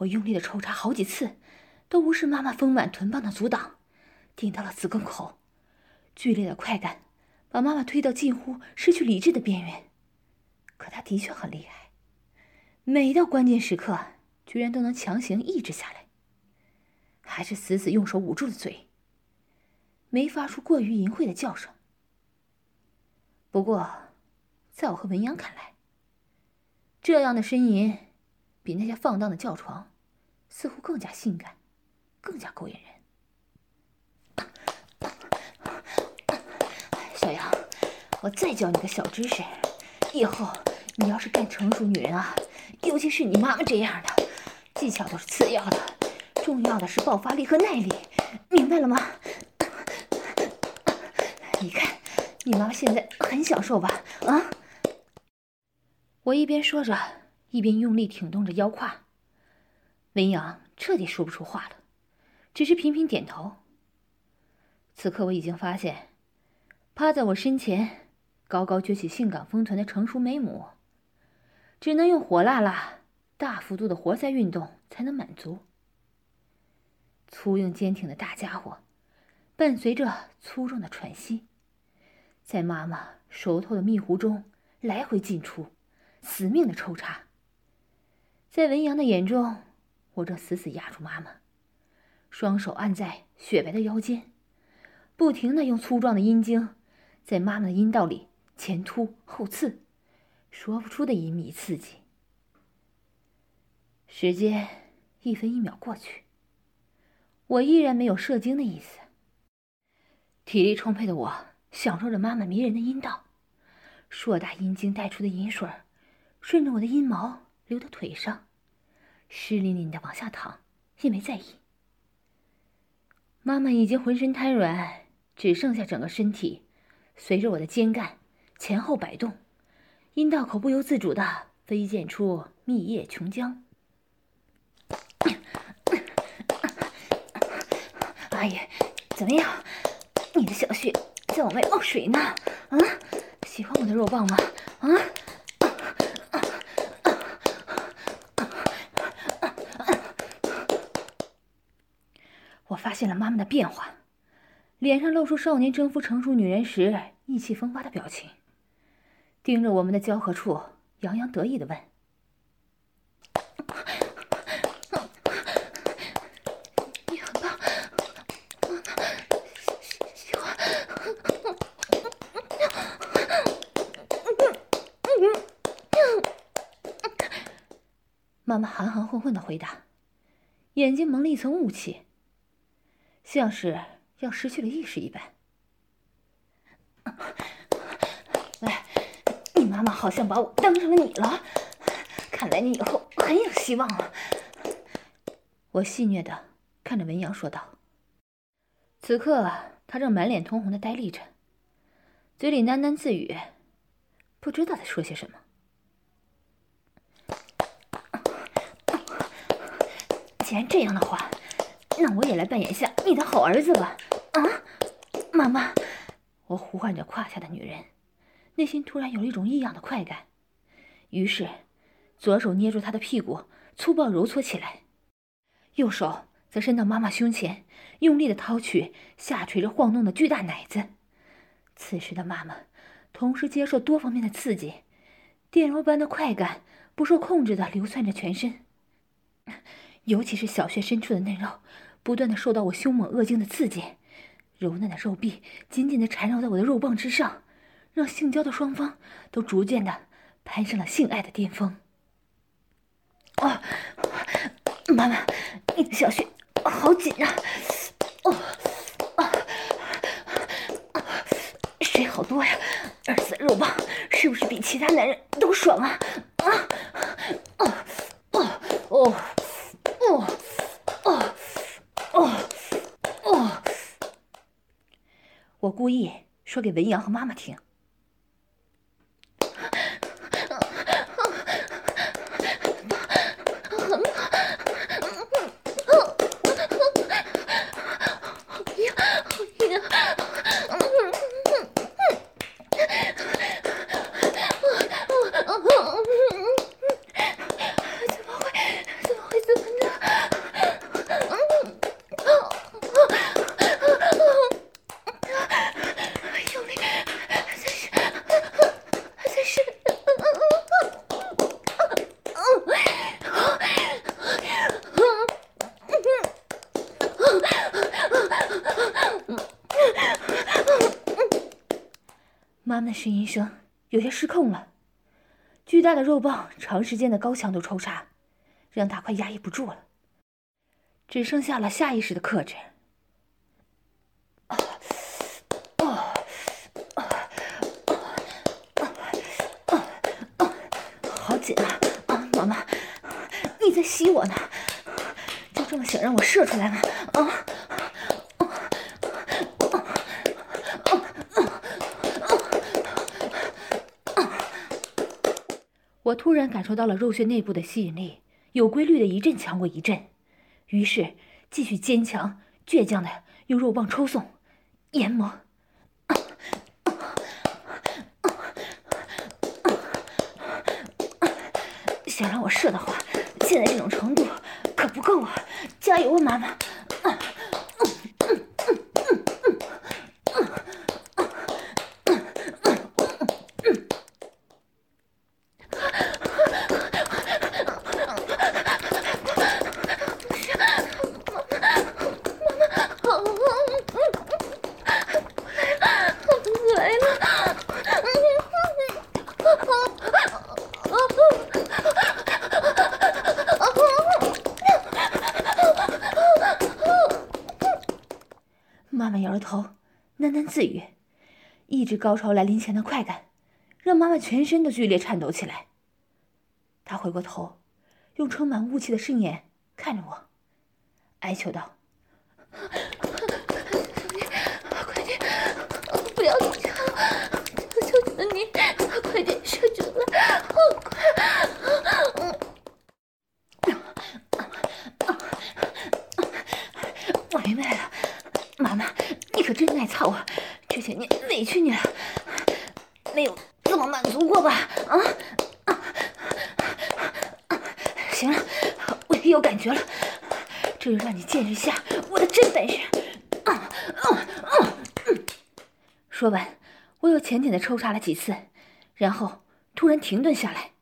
我用力的抽插好几次，都无视妈妈丰满臀棒的阻挡，顶到了子宫口。剧烈的快感把妈妈推到近乎失去理智的边缘。可她的确很厉害，每到关键时刻，居然都能强行抑制下来，还是死死用手捂住了嘴，没发出过于淫秽的叫声。不过，在我和文阳看来，这样的呻吟比那些放荡的叫床似乎更加性感，更加勾引人。小杨，我再教你个小知识，以后你要是干成熟女人啊，尤其是你妈妈这样的，技巧都是次要的，重要的是爆发力和耐力，明白了吗？你看。你妈妈现在很享受吧？啊！我一边说着，一边用力挺动着腰胯。文阳彻底说不出话了，只是频频点头。此刻我已经发现，趴在我身前、高高撅起性感丰臀的成熟美母，只能用火辣辣、大幅度的活塞运动才能满足。粗硬坚挺的大家伙，伴随着粗重的喘息。在妈妈熟透的蜜壶中来回进出，死命的抽插。在文阳的眼中，我正死死压住妈妈，双手按在雪白的腰间，不停的用粗壮的阴茎在妈妈的阴道里前突后刺，说不出的隐秘刺激。时间一分一秒过去，我依然没有射精的意思。体力充沛的我。享受着妈妈迷人的阴道，硕大阴茎带出的饮水，顺着我的阴毛流到腿上，湿淋淋的往下淌，也没在意。妈妈已经浑身瘫软，只剩下整个身体随着我的肩干前后摆动，阴道口不由自主的飞溅出蜜液琼浆。阿姨，怎么样？你的小穴？在往外冒水呢，啊！喜欢我的肉棒吗？啊！发现了妈妈的变化，脸上露出少年征服成熟女人时意气风发的表情，盯着我们的交合处，洋洋得意的问：“你很棒，喜欢。”妈妈含含混混的回答，眼睛蒙了一层雾气，像是要失去了意识一般。喂，你妈妈好像把我当成了你了，看来你以后很有希望啊！我戏谑的看着文阳说道。此刻他正满脸通红的呆立着，嘴里喃喃自语，不知道在说些什么。既然这样的话，那我也来扮演下你的好儿子吧！啊，妈妈，我呼唤着胯下的女人，内心突然有了一种异样的快感，于是左手捏住她的屁股，粗暴揉搓起来，右手则伸到妈妈胸前，用力的掏取下垂着晃动的巨大奶子。此时的妈妈同时接受多方面的刺激，电流般的快感不受控制的流窜着全身。尤其是小穴深处的嫩肉，不断的受到我凶猛恶劲的刺激，柔嫩的肉臂紧紧的缠绕在我的肉棒之上，让性交的双方都逐渐的攀上了性爱的巅峰。啊，妈妈，你的小穴好紧啊！哦，啊，水好多呀，儿子的肉棒是不是比其他男人都爽啊？啊，哦，哦，哦。哦，哦，哦，哦！我故意说给文扬和妈妈听。妈妈的呻吟声有些失控了，巨大的肉棒长时间的高强度抽插，让他快压抑不住了，只剩下了下意识的克制。啊啊啊啊啊！好紧啊！啊，妈妈，你在吸我呢？就这么想让我射出来吗？啊！我突然感受到了肉穴内部的吸引力，有规律的一阵强过一阵，于是继续坚强倔强的用肉棒抽送、研磨。想让我射的话，现在这种程度可不够啊！加油啊，妈妈！喃喃自语，抑制高潮来临前的快感，让妈妈全身都剧烈颤抖起来。她回过头，用充满雾气的睡眼看着我，哀求道：“快点，不要停，求求你，快点射出来，快！”我明白了，妈妈。你可真耐操啊！这些年委屈你了，没有这么满足过吧？啊啊！行了，我也有感觉了，这就让你见识一下我的真本事！啊啊啊！说完，我又浅浅的抽插了几次，然后突然停顿下来，